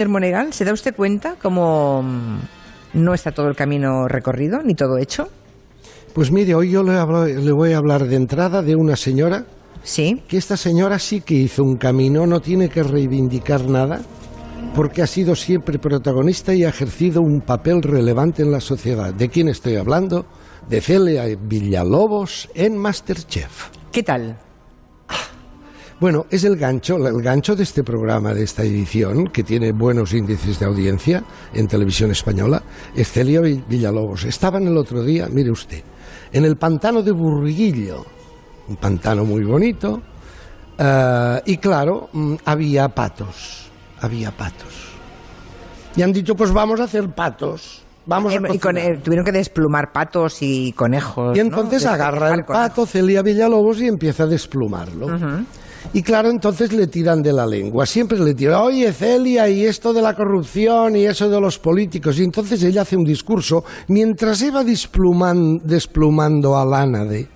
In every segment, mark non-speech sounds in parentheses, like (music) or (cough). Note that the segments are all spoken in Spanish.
Señor Monegal, ¿se da usted cuenta cómo mm, no está todo el camino recorrido, ni todo hecho? Pues mire, hoy yo le, hablo- le voy a hablar de entrada de una señora, Sí. que esta señora sí que hizo un camino, no tiene que reivindicar nada, porque ha sido siempre protagonista y ha ejercido un papel relevante en la sociedad. ¿De quién estoy hablando? De Celia Villalobos en Masterchef. ¿Qué tal? Bueno, es el gancho, el gancho de este programa, de esta edición, que tiene buenos índices de audiencia en televisión española, es Celia Vi- Villalobos. Estaban el otro día, mire usted, en el pantano de Burguillo, un pantano muy bonito, eh, y claro, mm, había patos, había patos. Y han dicho, pues vamos a hacer patos, vamos a Eh, y con- eh, tuvieron que desplumar patos y conejos. Y ¿no? entonces agarra el pato Celia Villalobos y empieza a desplumarlo. Y claro, entonces le tiran de la lengua. Siempre le tiran, oye Celia, y esto de la corrupción y eso de los políticos. Y entonces ella hace un discurso mientras iba despluman- desplumando a Lánade.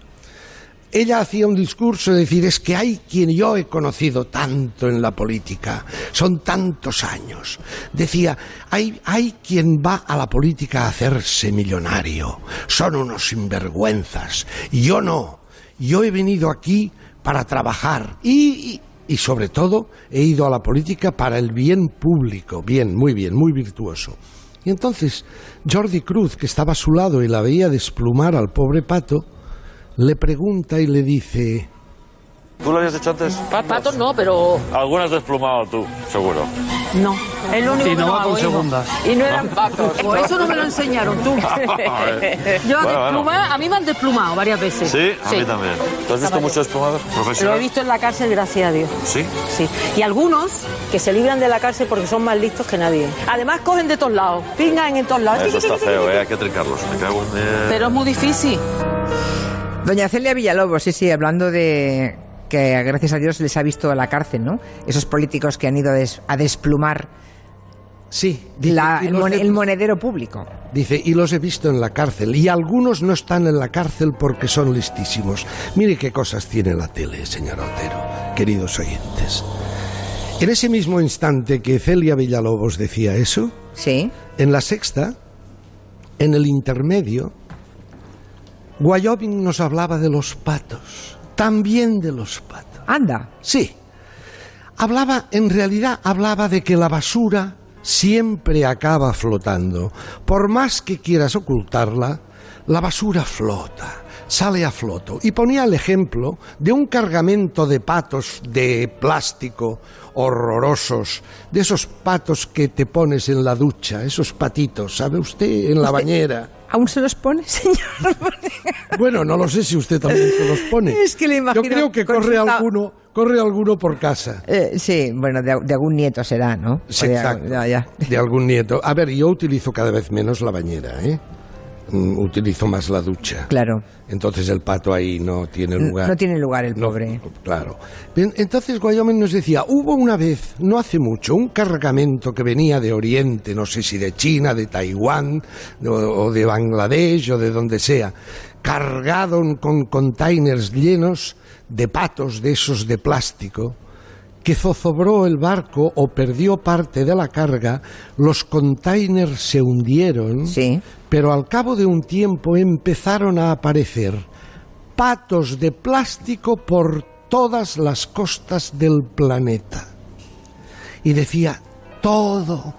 Ella hacía un discurso de decir, es que hay quien yo he conocido tanto en la política, son tantos años. Decía, hay, hay quien va a la política a hacerse millonario, son unos sinvergüenzas. Yo no, yo he venido aquí para trabajar y, y, sobre todo he ido a la política para el bien público, bien, muy bien, muy virtuoso. Y entonces Jordi Cruz, que estaba a su lado y la veía desplumar al pobre pato, le pregunta y le dice, ¿Tú lo habías hecho antes? Patos no, pero Algunas desplumado tú, seguro. no. Es lo único Y que no va con segundas. Y no eran patos. (laughs) Pues eso no me lo enseñaron tú. (laughs) Yo a desplumar, a mí me han desplumado varias veces. Sí, a mí también. ¿Tú has visto muchos desplumados Lo he profesionales? visto en la cárcel, gracias a Dios. Sí. Sí. Y algunos que se libran de la cárcel porque son más listos que nadie. Además cogen de todos lados, pingan en todos lados. Eso está feo, ¿eh? Hay que trincarlos. Me cago en... Pero es muy difícil. Doña Celia Villalobos, sí, sí, hablando de que gracias a Dios les ha visto a la cárcel, ¿no? Esos políticos que han ido a des- a desplumar sí, dice, la- "Y el, los mon- he- el monedero público. Dice, y los he visto en la cárcel. Y algunos no están en la cárcel porque son listísimos. Mire qué cosas tiene la tele, señor Otero, queridos oyentes. En ese mismo instante que Celia Villalobos decía eso, Sí. en la sexta, en el intermedio, Wyoming nos hablaba de los patos, también de los patos. Anda. Sí. Hablaba, en realidad hablaba de que la basura siempre acaba flotando. Por más que quieras ocultarla, la basura flota, sale a floto. Y ponía el ejemplo de un cargamento de patos de plástico horrorosos, de esos patos que te pones en la ducha, esos patitos, ¿sabe usted? En la bañera. ¿Aún se los pone, (laughs) señor? Bueno, no lo sé si usted también se los pone. (laughs) Es que le imagino Yo creo que corre alguno, corre alguno por casa. Eh, sí, bueno, de, de algún nieto será, ¿no? Sí, De- exacto. ya, ya. De algún nieto. A ver, yo utilizo cada vez menos la bañera, ¿eh? Mm, Utilizo más la ducha. Claro. Entonces el pato ahí no tiene lugar. No tiene lugar el No, pobre. claro. Entonces Wyoming nos decía, hubo una vez, no hace mucho, un cargamento que venía de Oriente, no sé si de China, de Taiwán, o, o de Bangladesh, o de donde sea, cargado con containers llenos de patos de esos de plástico, que zozobró el barco o perdió parte de la carga, los containers se hundieron, Sí. pero al cabo de un tiempo empezaron a aparecer patos de plástico por todas las costas del planeta. Y decía, todo,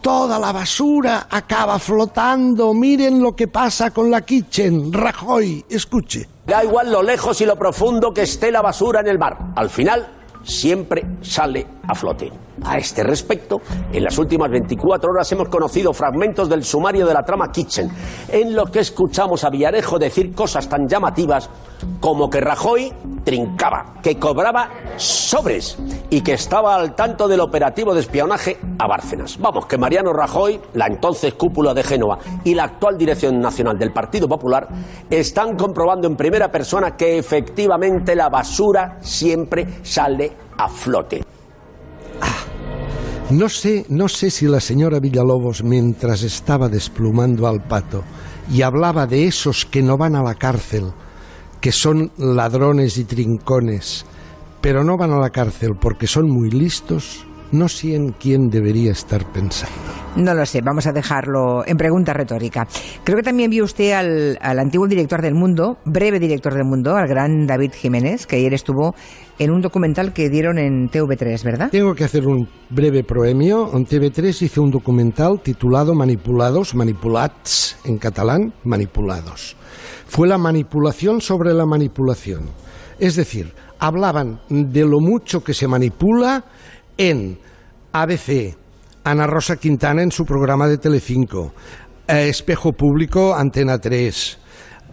toda la basura acaba flotando, miren lo que pasa con la kitchen, Rajoy, escuche. Da igual lo lejos y lo profundo que esté la basura en el mar. Al final, siempre sale a flote. A este respecto, en las últimas 24 horas hemos conocido fragmentos del sumario de la trama Kitchen, en los que escuchamos a Villarejo decir cosas tan llamativas como que Rajoy trincaba, que cobraba sobres y que estaba al tanto del operativo de espionaje a Bárcenas. Vamos, que Mariano Rajoy, la entonces cúpula de Génova y la actual dirección nacional del Partido Popular están comprobando en primera persona que efectivamente la basura siempre sale a flote. No sé, no sé si la señora Villalobos, mientras estaba desplumando al pato y hablaba de esos que no van a la cárcel, que son ladrones y trincones, pero no van a la cárcel porque son muy listos, no sé en quién debería estar pensando. No lo sé, vamos a dejarlo en pregunta retórica. Creo que también vio usted al, al, antiguo director del Mundo, breve director del Mundo, al gran David Jiménez, que ayer estuvo en un documental que dieron en TV3, ¿verdad? Tengo que hacer un breve proemio. En TV3 hizo un documental titulado Manipulados, manipulats en catalán, manipulados. Fue la manipulación sobre la manipulación. Es decir, hablaban de lo mucho que se manipula en ABC, Ana Rosa Quintana en su programa de Telecinco, eh, Espejo Público, Antena 3,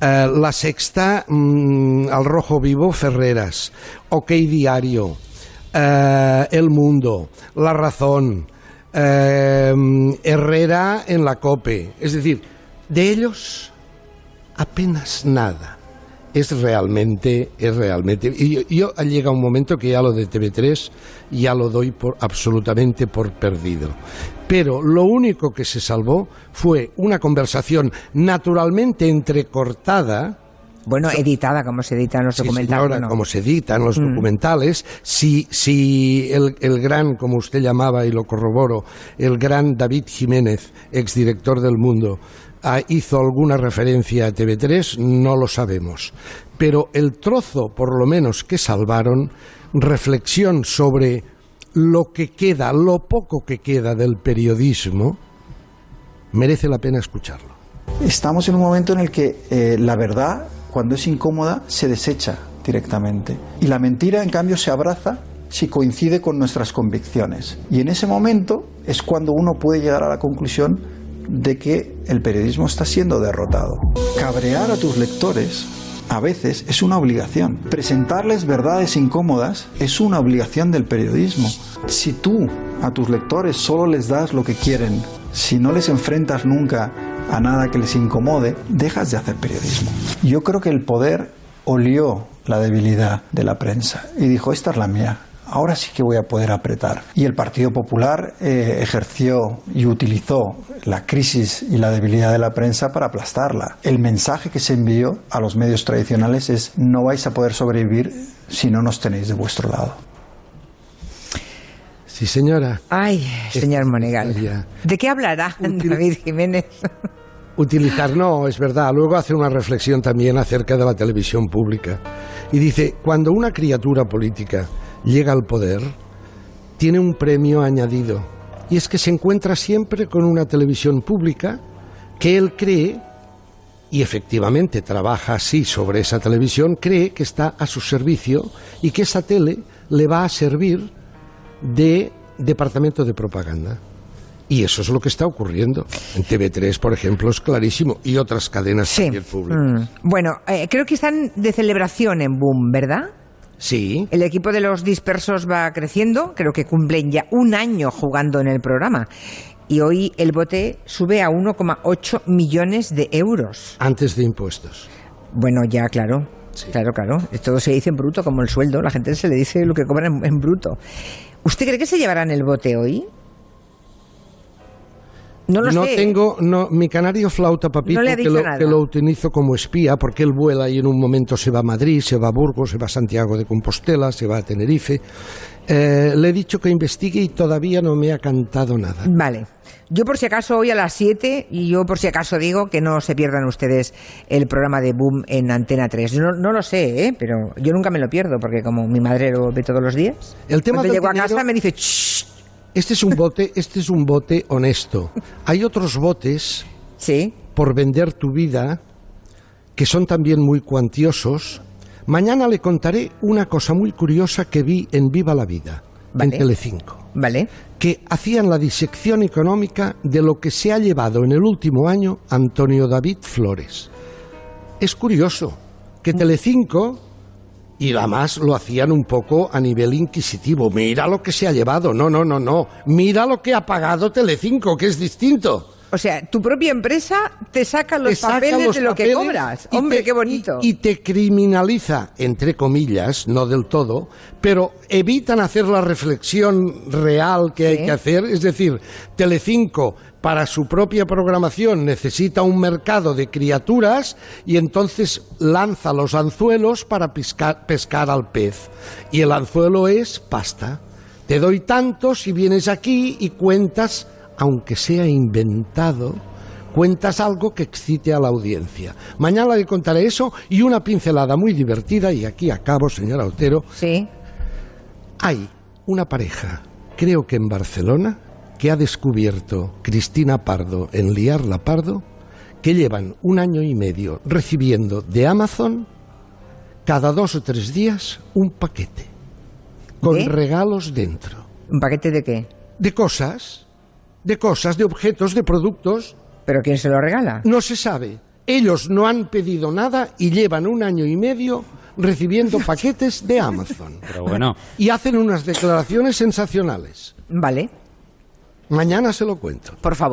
eh, La Sexta, mm, Al Rojo Vivo, Ferreras, OK Diario, eh, El Mundo, La Razón, Herrera en la COPE. Es decir, de ellos apenas nada. Es realmente, es realmente. Y yo, yo llega un momento que ya lo de TV3 ya lo doy por absolutamente por perdido. Pero lo único que se salvó fue una conversación naturalmente entrecortada. Bueno, editada, como se editan los Sí, documentales. señora, ¿no? como se editan los Mm. documentales, si, si el, el gran, como usted llamaba y lo corroboro, el gran David Jiménez, exdirector del Mundo, hizo alguna referencia a TV3, no lo sabemos. Pero el trozo, por lo menos, que salvaron, reflexión sobre lo que queda, lo poco que queda del periodismo, merece la pena escucharlo. Estamos en un momento en el que eh, la verdad, cuando es incómoda, se desecha directamente. Y la mentira, en cambio, se abraza si coincide con nuestras convicciones. Y en ese momento es cuando uno puede llegar a la conclusión de que el periodismo está siendo derrotado. Cabrear a tus lectores a veces es una obligación. Presentarles verdades incómodas es una obligación del periodismo. Si tú a tus lectores solo les das lo que quieren, si no les enfrentas nunca a nada que les incomode, dejas de hacer periodismo. Yo creo que el poder olió la debilidad de la prensa y dijo, esta es la mía, ahora sí que voy a poder apretar. Y el Partido Popular eh, ejerció y utilizó la crisis y la debilidad de la prensa para aplastarla. El mensaje que se envió a los medios tradicionales es no vais a poder sobrevivir si no nos tenéis de vuestro lado. Sí, señora. Ay, señor Monegal. ¿De qué hablará (laughs) David Jiménez? Utilizar, no, es verdad. Luego hace una reflexión también acerca de la televisión pública. Y dice, cuando una criatura política llega al poder, tiene un premio añadido. Y es que se encuentra siempre con una televisión pública que él cree, y efectivamente trabaja así sobre esa televisión, cree que está a su servicio y que esa tele le va a servir de departamento de propaganda. Y eso es lo que está ocurriendo. En TV3, por ejemplo, es clarísimo. Y otras cadenas Sí. también públicas. Mm. Bueno, eh, creo que están de celebración en Boom, ¿verdad? Sí. El equipo de los dispersos va creciendo, creo que cumplen ya un año jugando en el programa. Y hoy el bote sube a 1,8 millones de euros. Antes de impuestos. Bueno, ya, claro. Claro, claro. Todo se dice en bruto, como el sueldo. La gente se le dice lo que cobra en, en bruto. ¿Usted cree que se llevarán el bote hoy? No lo sé. tengo, no, mi canario flauta papito, No que, lo, nada. que lo utilizo como espía, porque él vuela y en un momento se va a Madrid, se va a Burgos, se va a Santiago de Compostela, se va a Tenerife. Eh, le he dicho que investigue y todavía no me ha cantado nada. Vale. Yo por si acaso hoy a las 7 y yo por si acaso digo que no se pierdan ustedes el programa de Boom en Antena 3. Yo no, no lo sé, ¿eh? pero yo nunca me lo pierdo porque como mi madre lo ve todos los días. El tema Cuando llego a casa me dice, "Shh". Este es un bote, este es un bote honesto. Hay otros botes Sí. por vender tu vida que son también muy cuantiosos. Mañana le contaré una cosa muy curiosa que vi en Viva la Vida, Vale. en Telecinco, Vale. que hacían la disección económica de lo que se ha llevado en el último año Antonio David Flores. Es curioso que Telecinco y además lo hacían un poco a nivel inquisitivo. Mira lo que se ha llevado. No, no, no, no. Mira lo que ha pagado Telecinco, que es distinto. O sea, tu propia empresa te saca los Te saca papeles los de lo que cobras. Hombre, te- qué bonito. Y, y te criminaliza, entre comillas, no del todo, pero evitan hacer la reflexión real que hay que hacer. Es decir, Telecinco, para su propia programación, necesita un mercado de criaturas y entonces lanza los anzuelos para pescar, pescar al pez. Y el anzuelo es pasta. Te doy tanto si vienes aquí y cuentas, aunque sea inventado, cuentas algo que excite a la audiencia. Mañana le contaré eso y una pincelada muy divertida, y aquí acabo, señora Otero. Sí. Hay una pareja, creo que en Barcelona, que ha descubierto Cristina Pardo en Liarla Pardo, que llevan un año y medio recibiendo de Amazon cada dos o tres días un paquete con regalos dentro. ¿Un paquete de qué? De cosas, de cosas, de objetos, de productos. ¿Pero quién se lo regala? No se sabe. Ellos no han pedido nada y llevan un año y medio recibiendo (laughs) paquetes de Amazon. Pero bueno. Y hacen unas declaraciones sensacionales. Vale, Mañana se lo cuento. por favor.